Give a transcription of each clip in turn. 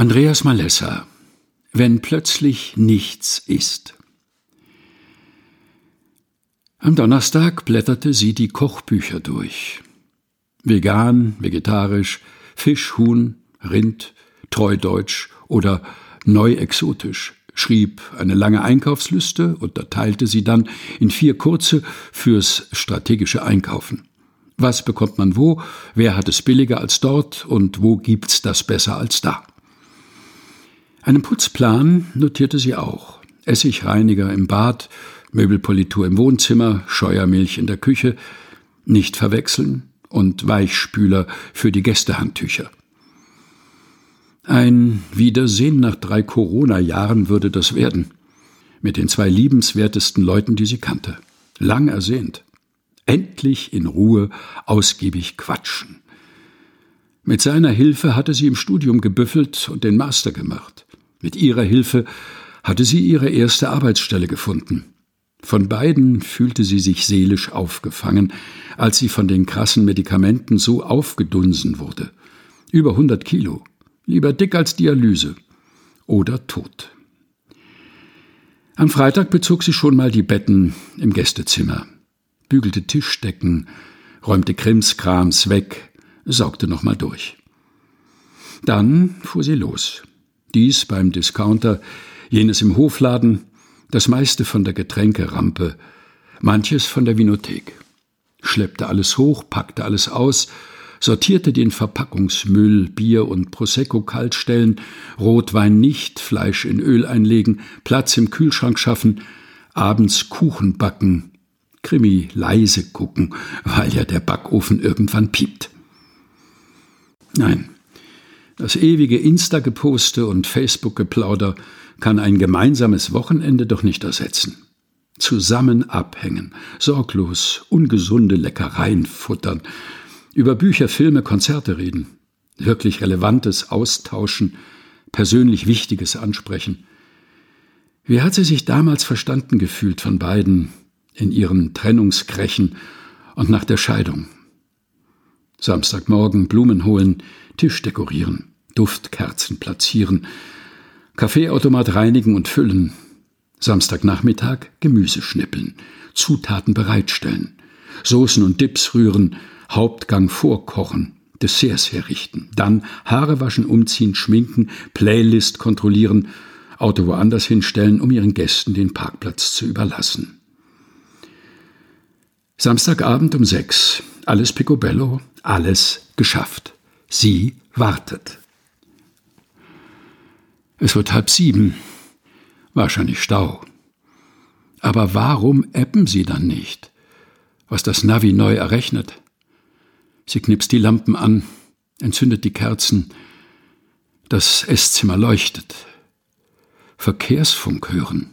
Andreas Malessa Wenn plötzlich nichts ist. Am Donnerstag blätterte sie die Kochbücher durch. Vegan, vegetarisch, Fisch, Huhn, Rind, treudeutsch oder neu exotisch, schrieb eine lange Einkaufsliste, unterteilte sie dann in vier kurze fürs strategische Einkaufen. Was bekommt man wo, wer hat es billiger als dort und wo gibt's das besser als da? Einen Putzplan notierte sie auch. Essigreiniger im Bad, Möbelpolitur im Wohnzimmer, Scheuermilch in der Küche, nicht verwechseln und Weichspüler für die Gästehandtücher. Ein Wiedersehen nach drei Corona-Jahren würde das werden. Mit den zwei liebenswertesten Leuten, die sie kannte. Lang ersehnt. Endlich in Ruhe ausgiebig quatschen. Mit seiner Hilfe hatte sie im Studium gebüffelt und den Master gemacht. Mit ihrer Hilfe hatte sie ihre erste Arbeitsstelle gefunden. Von beiden fühlte sie sich seelisch aufgefangen, als sie von den krassen Medikamenten so aufgedunsen wurde. Über hundert Kilo. Lieber dick als Dialyse. Oder tot. Am Freitag bezog sie schon mal die Betten im Gästezimmer, bügelte Tischdecken, räumte Krimskrams weg, saugte nochmal durch. Dann fuhr sie los. Dies beim Discounter, jenes im Hofladen, das meiste von der Getränkerampe, manches von der Vinothek. Schleppte alles hoch, packte alles aus, sortierte den Verpackungsmüll, Bier und Prosecco kaltstellen, Rotwein nicht, Fleisch in Öl einlegen, Platz im Kühlschrank schaffen, abends Kuchen backen, Krimi leise gucken, weil ja der Backofen irgendwann piept. Nein, das ewige Insta-Geposte und Facebook-Geplauder kann ein gemeinsames Wochenende doch nicht ersetzen. Zusammen abhängen, sorglos ungesunde Leckereien futtern, über Bücher, Filme, Konzerte reden, wirklich Relevantes austauschen, persönlich Wichtiges ansprechen. Wie hat sie sich damals verstanden gefühlt von beiden in ihren Trennungskrächen und nach der Scheidung? Samstagmorgen Blumen holen, Tisch dekorieren. Duftkerzen platzieren, Kaffeeautomat reinigen und füllen, Samstagnachmittag Gemüse schnippeln, Zutaten bereitstellen, Soßen und Dips rühren, Hauptgang vorkochen, Desserts herrichten, dann Haare waschen, umziehen, schminken, Playlist kontrollieren, Auto woanders hinstellen, um ihren Gästen den Parkplatz zu überlassen. Samstagabend um sechs. Alles picobello, alles geschafft. Sie wartet. Es wird halb sieben. Wahrscheinlich Stau. Aber warum ebben Sie dann nicht? Was das Navi neu errechnet. Sie knipst die Lampen an, entzündet die Kerzen. Das Esszimmer leuchtet. Verkehrsfunk hören.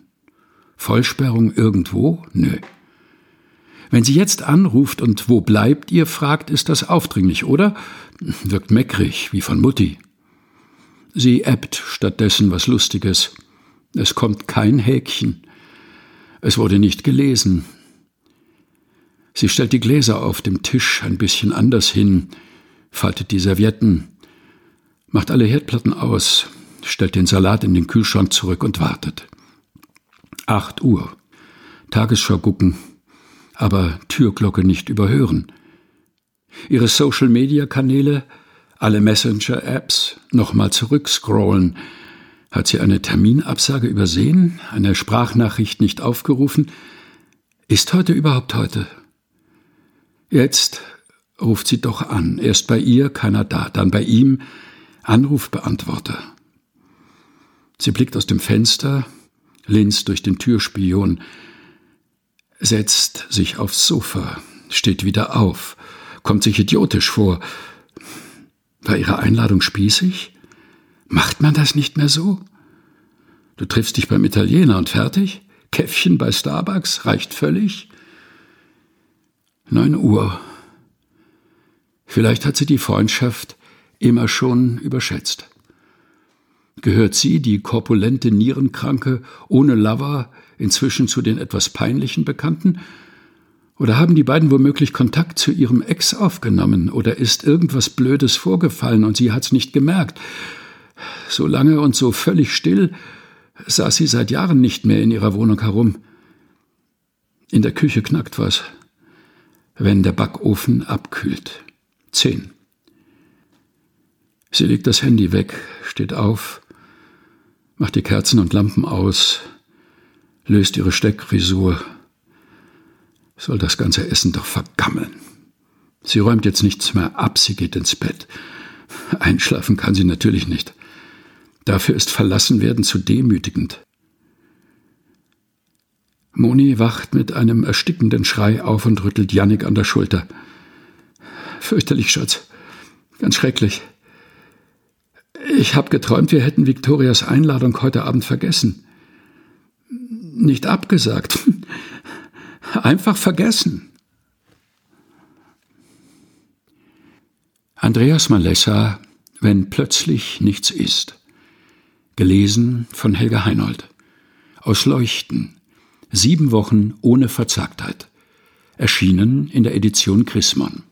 Vollsperrung irgendwo? Nö. Wenn sie jetzt anruft und wo bleibt ihr fragt, ist das aufdringlich, oder? Wirkt meckrig, wie von Mutti. Sie ebbt stattdessen was Lustiges. Es kommt kein Häkchen. Es wurde nicht gelesen. Sie stellt die Gläser auf dem Tisch ein bisschen anders hin, faltet die Servietten, macht alle Herdplatten aus, stellt den Salat in den Kühlschrank zurück und wartet. Acht Uhr. Tagesschau gucken, aber Türglocke nicht überhören. Ihre Social-Media-Kanäle alle Messenger-Apps nochmal zurückscrollen. Hat sie eine Terminabsage übersehen? Eine Sprachnachricht nicht aufgerufen? Ist heute überhaupt heute? Jetzt ruft sie doch an. Erst bei ihr, keiner da, dann bei ihm, Anrufbeantworter. Sie blickt aus dem Fenster, linst durch den Türspion, setzt sich aufs Sofa, steht wieder auf, kommt sich idiotisch vor, war Ihre Einladung spießig? Macht man das nicht mehr so? Du triffst dich beim Italiener und fertig? Käffchen bei Starbucks reicht völlig? Neun Uhr. Vielleicht hat sie die Freundschaft immer schon überschätzt. Gehört sie, die korpulente Nierenkranke, ohne Lover, inzwischen zu den etwas peinlichen Bekannten? Oder haben die beiden womöglich Kontakt zu ihrem Ex aufgenommen? Oder ist irgendwas Blödes vorgefallen und sie hat's nicht gemerkt? So lange und so völlig still saß sie seit Jahren nicht mehr in ihrer Wohnung herum. In der Küche knackt was, wenn der Backofen abkühlt. Zehn. Sie legt das Handy weg, steht auf, macht die Kerzen und Lampen aus, löst ihre Steckfrisur. Soll das ganze Essen doch vergammeln. Sie räumt jetzt nichts mehr ab, sie geht ins Bett. Einschlafen kann sie natürlich nicht. Dafür ist Verlassenwerden zu demütigend. Moni wacht mit einem erstickenden Schrei auf und rüttelt Jannik an der Schulter. Fürchterlich, Schatz. Ganz schrecklich. Ich habe geträumt, wir hätten Viktorias Einladung heute Abend vergessen. Nicht abgesagt. Einfach vergessen. Andreas Malessa, wenn plötzlich nichts ist. Gelesen von Helga Heinold. Aus Leuchten. Sieben Wochen ohne Verzagtheit. Erschienen in der Edition Chrismon.